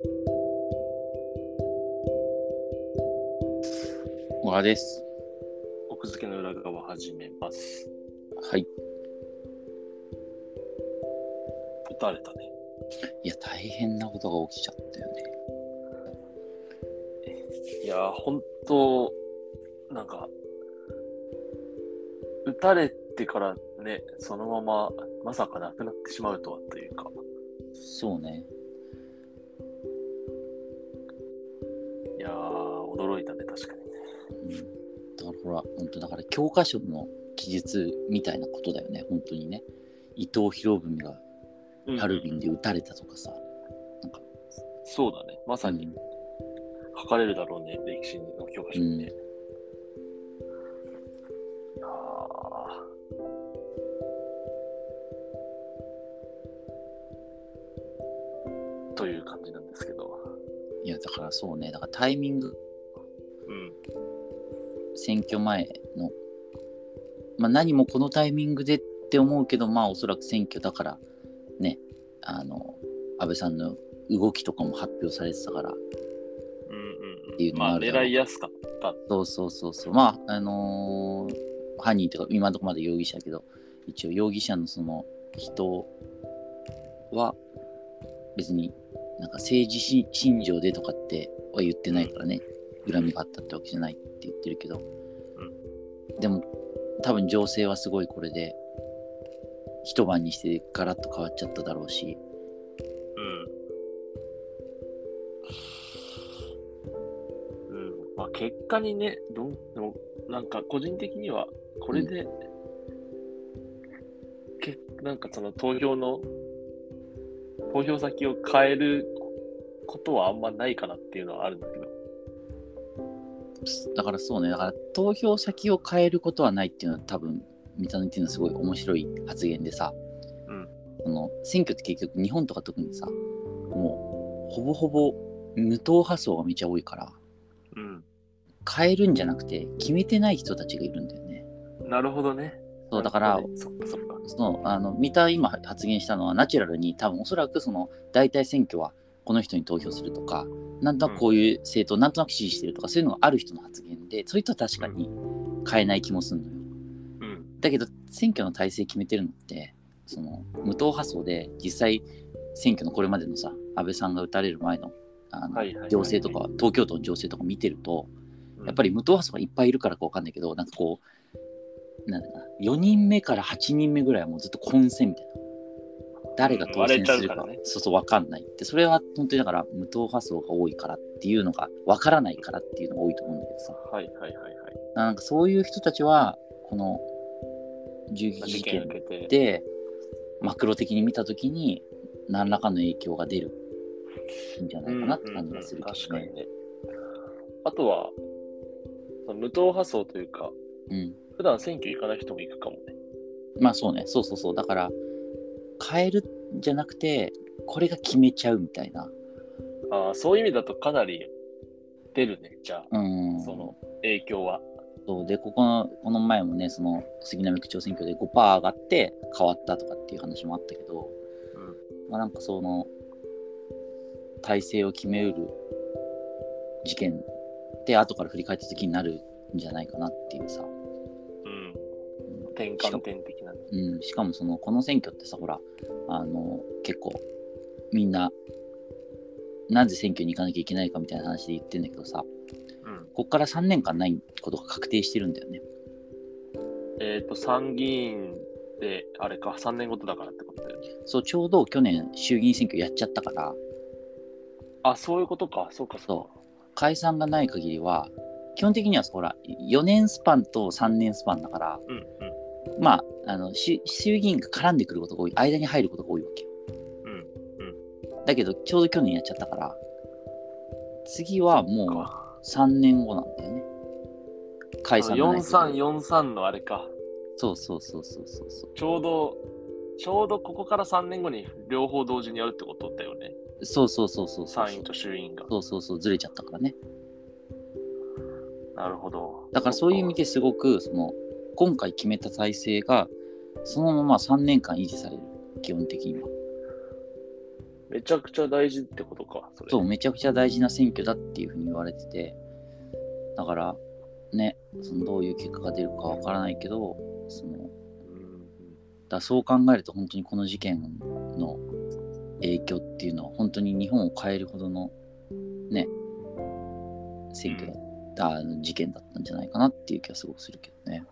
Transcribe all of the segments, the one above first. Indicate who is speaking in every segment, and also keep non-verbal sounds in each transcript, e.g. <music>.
Speaker 1: 小川です。
Speaker 2: 奥付けの裏側を始めます。
Speaker 1: はい。
Speaker 2: 撃たれたね。
Speaker 1: いや、大変なことが起きちゃったよね。
Speaker 2: いやー、本当なんか、撃たれてからね、そのまま、まさか亡くなってしまうとはというか、
Speaker 1: そうね。
Speaker 2: 驚いたね、確かにね。
Speaker 1: うん。だからほら、本当だから教科書の記述みたいなことだよね、本当にね。伊藤博文がハルビンで撃たれたとかさ。なんか、
Speaker 2: そうだね。まさに
Speaker 1: うん
Speaker 2: 書かれるだろうね、歴史の教科書にね。いやーという感じなんですけど。
Speaker 1: いや、だからそうね。だからタイミング、
Speaker 2: うん。
Speaker 1: 選挙前の、まあ何もこのタイミングでって思うけど、まあおそらく選挙だから、ね、あの、安倍さんの動きとかも発表されてたから、っていうのもあるだろう。
Speaker 2: 狙いやすかった。
Speaker 1: そうそうそうそう。まあ、あのー犯人というか、今のところまで容疑者だけど、一応容疑者のその人は、別になんか政治し信条でとかっては言ってないからね、恨みがあったってわけじゃないって言ってるけど、でも、多分情勢はすごいこれで、一晩にしてガラッと変わっちゃっただろうし、
Speaker 2: うん。うん。まあ、結果にね、どん、でも、なんか個人的には、これで、けなんかその投票の、投票先を変えることはあんまないかなっていうのはあるんだけど。
Speaker 1: だからそうね、だから投票先を変えることはないっていうのは多分、三田の言ってるのはすごい面白い発言でさ、
Speaker 2: うん
Speaker 1: その選挙って結局日本とか特にさ、もうほぼほぼ無党派層がめちゃ多いから、
Speaker 2: うん。
Speaker 1: 変えるんじゃなくて決めてない人たちがいるんだよね。
Speaker 2: なるほどね。
Speaker 1: そうだから
Speaker 2: ねそっかそっか。
Speaker 1: そのあの三田今発言したのはナチュラルに多分おそらくその大体選挙はこの人に投票するとかなんとなくこういう政党なんとなく支持してるとかそういうのがある人の発言でそういう人は確かに変えない気もするのよ。
Speaker 2: うん。
Speaker 1: だけど選挙の体制決めてるのってその無党派層で実際選挙のこれまでのさ安倍さんが打たれる前のあの情勢とか東京都の情勢とか見てると
Speaker 2: うん。
Speaker 1: やっぱり無党派層がいっぱいいるからかわかんないけどなんかこうなんだな4人目から8人目ぐらいはもうずっと混戦みたいな誰が当選するか,、
Speaker 2: うんね
Speaker 1: そうそうわかんないってそれは本当にだから無党派層が多いからっていうのがわからないからっていうのが多いと思うんだけどさ
Speaker 2: はいはいはいはい。
Speaker 1: なんかそういう人たちはこの銃撃事
Speaker 2: 件。
Speaker 1: でマクロ的に見たときに何らかの影響が出るんじゃないかなって感じがするけどね。
Speaker 2: 確かにね。あとは、無党派層というか、
Speaker 1: うん。
Speaker 2: 普段選挙行かない人も行くかもね。
Speaker 1: まあそうね、そうそうそう。だから変えるんじゃなくてこれが決めちゃうみたいな。
Speaker 2: ああ、そういう意味だとかなり出るね、じゃあ、
Speaker 1: うん。
Speaker 2: その影響は。
Speaker 1: そうでここのこの前もねその杉並区長選挙で5%上がって変わったとかっていう話もあったけど、まあ、なんかその体制を決めうる事件って後から振り返った時になるんじゃないかなっていうさ、
Speaker 2: うん。うん。転換点的
Speaker 1: うん、しかもそのこの選挙ってさほらあの結構みんななぜ選挙に行かなきゃいけないかみたいな話で言ってんだけどさ
Speaker 2: うん。
Speaker 1: こっから3年間ないことが確定してるんだよね。
Speaker 2: えっ、と、参議院で、あれか、3年ごとだからってことだよね。
Speaker 1: そうちょうど去年衆議院選挙やっちゃったから
Speaker 2: あ、そういうことか。そうか、
Speaker 1: そ解散がない限りは基本的にはほら4年スパンと3年スパンだから
Speaker 2: う。うんうん。
Speaker 1: まああの衆衆議院が絡んでくることが多い間に入ることが多いわけよ
Speaker 2: うん。
Speaker 1: だけどちょうど去年やっちゃったから次はもう
Speaker 2: か。
Speaker 1: 3年後なんだよね解散がない限り
Speaker 2: 4343のあれか。
Speaker 1: そうそうそうそうそうそう
Speaker 2: ちょうど、ちょうどここから3年後に両方同時にやるってことだよね。
Speaker 1: そうそうそうそうそう
Speaker 2: 参院と衆院が。
Speaker 1: そうそうそうずれちゃったからね
Speaker 2: なるほど。
Speaker 1: だからそういう意味
Speaker 2: で。
Speaker 1: ですごくその今回決めた体制がそのまま3年間維持される基本的には
Speaker 2: めちゃくちゃ大事ってことか、それ。
Speaker 1: そう、めちゃくちゃ大事な選挙だっていうふうに言われてて、だから、ね、そのどういう結果が出るかわからないけど、その、だそう考えると本当にこの事件の影響っていうのは本当に日本を変えるほどのね、選挙だった、あの事件だったんじゃないかなっていう気がすごくするけどね。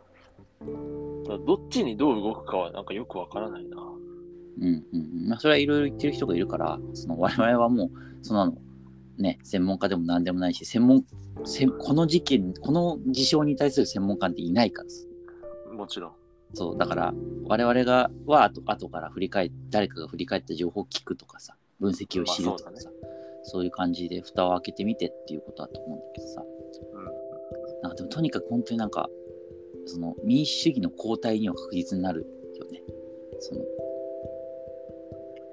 Speaker 2: どっちにどう動くかはなんかよくわからないな。
Speaker 1: うんうんうん。まあそれはいろいろ言ってる人がいるから、その <laughs> 我々はもう、その、ね、専門家でも何でもないし、専門、この事件、この事象に対する専門家っていないからさ
Speaker 2: もちろん。
Speaker 1: そう、だから、我々が、は後後から振り返っ誰かが振り返った情報を聞くとかさ、分析を知るとか
Speaker 2: まあ
Speaker 1: さ、そういう感じで蓋を開けてみてっていうことだと思うんだけどさ、
Speaker 2: うん。
Speaker 1: なんかでもとにかく本当になんか、その民主主義の後退には確実になるよね。その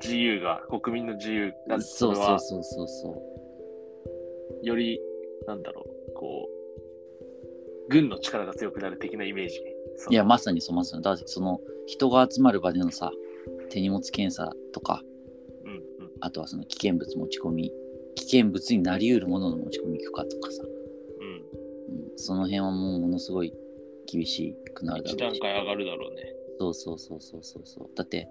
Speaker 2: 自由が、国民の自由が、
Speaker 1: そうそうそうそうそう。
Speaker 2: より、なんだろう、こう、軍の力が強くなる的なイメージ。
Speaker 1: いや、まさにそう、まさに。だってその人が集まる場でのさ、手荷物検査とか、
Speaker 2: うんうん。
Speaker 1: あとはその危険物持ち込み、危険物になり得るものの持ち込み許可とかさ、
Speaker 2: うん。
Speaker 1: うん、その辺はもうものすごい厳しくなるだ
Speaker 2: 一
Speaker 1: ろうし。
Speaker 2: 段階上がるだろうね。
Speaker 1: そうそうそうそうそうそう。だって、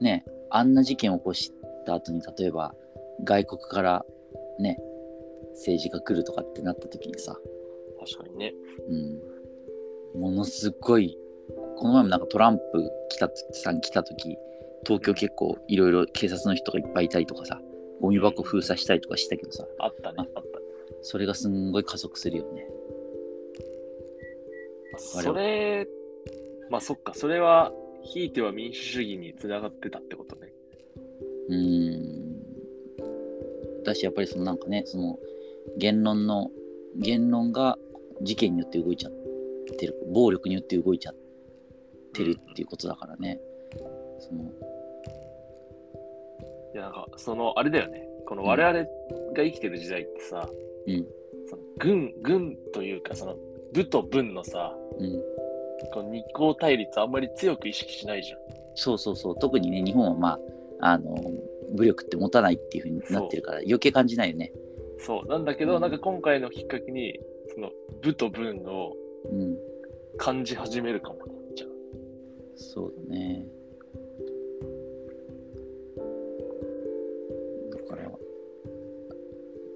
Speaker 1: ね、あんな事件を起こした後に、例えば外国からね、政治が来るとかってなった時にさ、
Speaker 2: 確かにね。
Speaker 1: うん、ものすごい、この前もなんかトランプ来たさん来た時、東京結構いろいろ警察の人がいっぱいいたりとかさ、ゴミ箱封鎖したりとかしたけどさ、
Speaker 2: あったね。あったね。
Speaker 1: それがすんごい加速するよね。
Speaker 2: それ、まあそっか、それは、ひいては民主主義につながってたってことね。
Speaker 1: うーん。だし、やっぱりそのなんかね、その言論の、言論が事件によって動いちゃってる、暴力によって動いちゃってるっていうことだからね。その
Speaker 2: いや、なんか、その、あれだよね。この我々が生きてる時代ってさ、
Speaker 1: うん
Speaker 2: その軍、軍というか、その、部と文のさ、
Speaker 1: うん、
Speaker 2: この二項対立あんまり強く意識しないじゃん。
Speaker 1: そうそうそう。特にね、日本はまあ、あの、武力って持たないっていう風になってるから、余計感じないよね。
Speaker 2: そう。なんだけど、なんか今回のきっかけに、その、部と文を
Speaker 1: うん。
Speaker 2: 感じ始めるかもね。じゃあ
Speaker 1: そうだね。だから、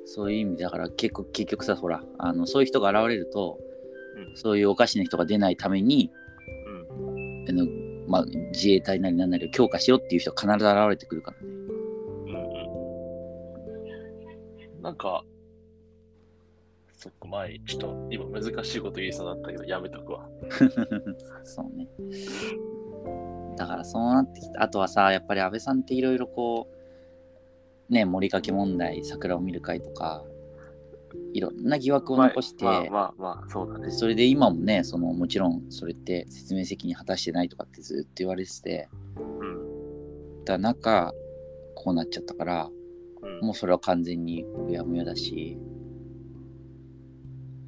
Speaker 1: そういう意味だから結構結局さ、ほら、あのそういう人が現れると、
Speaker 2: うん
Speaker 1: そういうおかしな人が出ないために、
Speaker 2: うん。
Speaker 1: あのまあ、自衛隊なりなんなりを強化しようっていう人が必ず現れてくるからね。
Speaker 2: うんうん。なんか、そっか、前、ちょっと今難しいこと言いそうだったけど、やめとくわ。<laughs>
Speaker 1: そうね。だからそうなってきた。あとはさ、やっぱり安倍さんっていろいろこう、ね、森かけ問題、桜を見る会とか、いろんな疑惑を残して、
Speaker 2: まあまあまあ、まあ、そうだね。
Speaker 1: それで今もね、そのもちろんそれって説明責任果たしてないとかってずっと言われてて、
Speaker 2: うん。
Speaker 1: た中、こうなっちゃったから、
Speaker 2: うん、
Speaker 1: もうそれは完全にうやむやだし、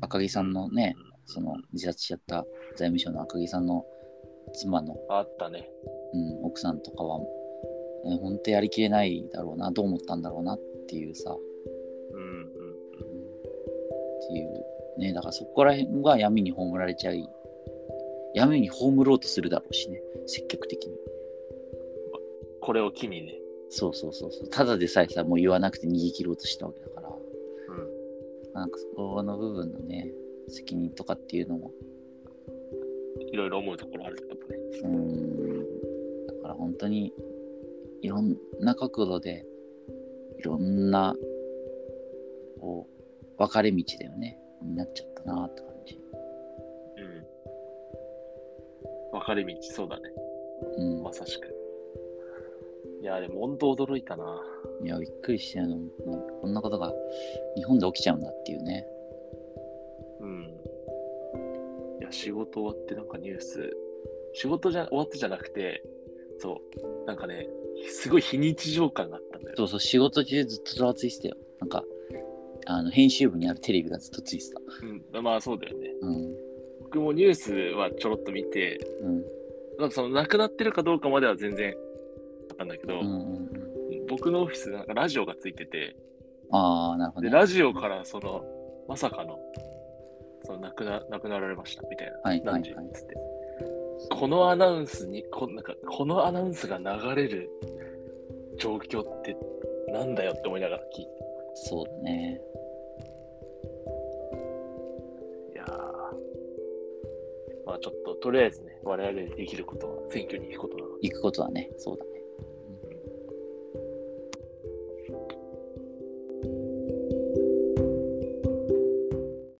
Speaker 1: 赤木さんのね、その自殺しちゃった財務省の赤木さんの妻の、
Speaker 2: あったね。
Speaker 1: うん、奥さんとかは、えー本当やりきれないだろうな、どう思ったんだろうなっていうさ、っていうね、だからそこら辺が闇に葬られちゃい、闇に葬ろうとするだろうしね、積極的に。
Speaker 2: これを機にね。
Speaker 1: そうそうそうそう。ただでさえさ、もう言わなくて逃げ切ろうとしたわけだから、
Speaker 2: うん。
Speaker 1: なんかそこの部分のね、責任とかっていうのも、
Speaker 2: いろいろ思うところあるけどね。
Speaker 1: うーん、だから本当にいろんな角度で、いろんな、こう、分かれ道だよね、になっちゃったなって感じ。
Speaker 2: うん。分かれ道、そうだね。
Speaker 1: うん。
Speaker 2: まさしく。いや、でも本当驚いたな。
Speaker 1: いや、びっくりしたよね。こんなことが日本で起きちゃうんだっていうね。
Speaker 2: うん。いや、仕事終わってなんかニュース、仕事じゃ終わってじゃなくて、そう、なんかね、すごい非日常感があったんだよ。
Speaker 1: そうそう、仕事中ずっとざわついてたよ。なんか、あの、編集部にあるテレビがずっとついてた。
Speaker 2: うん、まあそうだよね。
Speaker 1: うん。
Speaker 2: 僕もニュースはちょろっと見て、
Speaker 1: うん。
Speaker 2: なんかその亡くなってるかどうかまでは全然あったんだけど、
Speaker 1: うんうんうん。
Speaker 2: 僕のオフィスなんかラジオがついてて、
Speaker 1: ああ、なるほど
Speaker 2: で、
Speaker 1: ね。
Speaker 2: ラジオからその、まさかの、その亡くな亡くなられましたみたいな、
Speaker 1: はい
Speaker 2: 何時
Speaker 1: はいはい
Speaker 2: つって。このアナウンスにこ、なんかこのアナウンスが流れる状況ってなんだよって思いながら聞いて。
Speaker 1: そうだね。
Speaker 2: いやーまあちょっと、とりあえずね、我々でできることは選挙に行くことなので、
Speaker 1: 行くことはね、そうだ。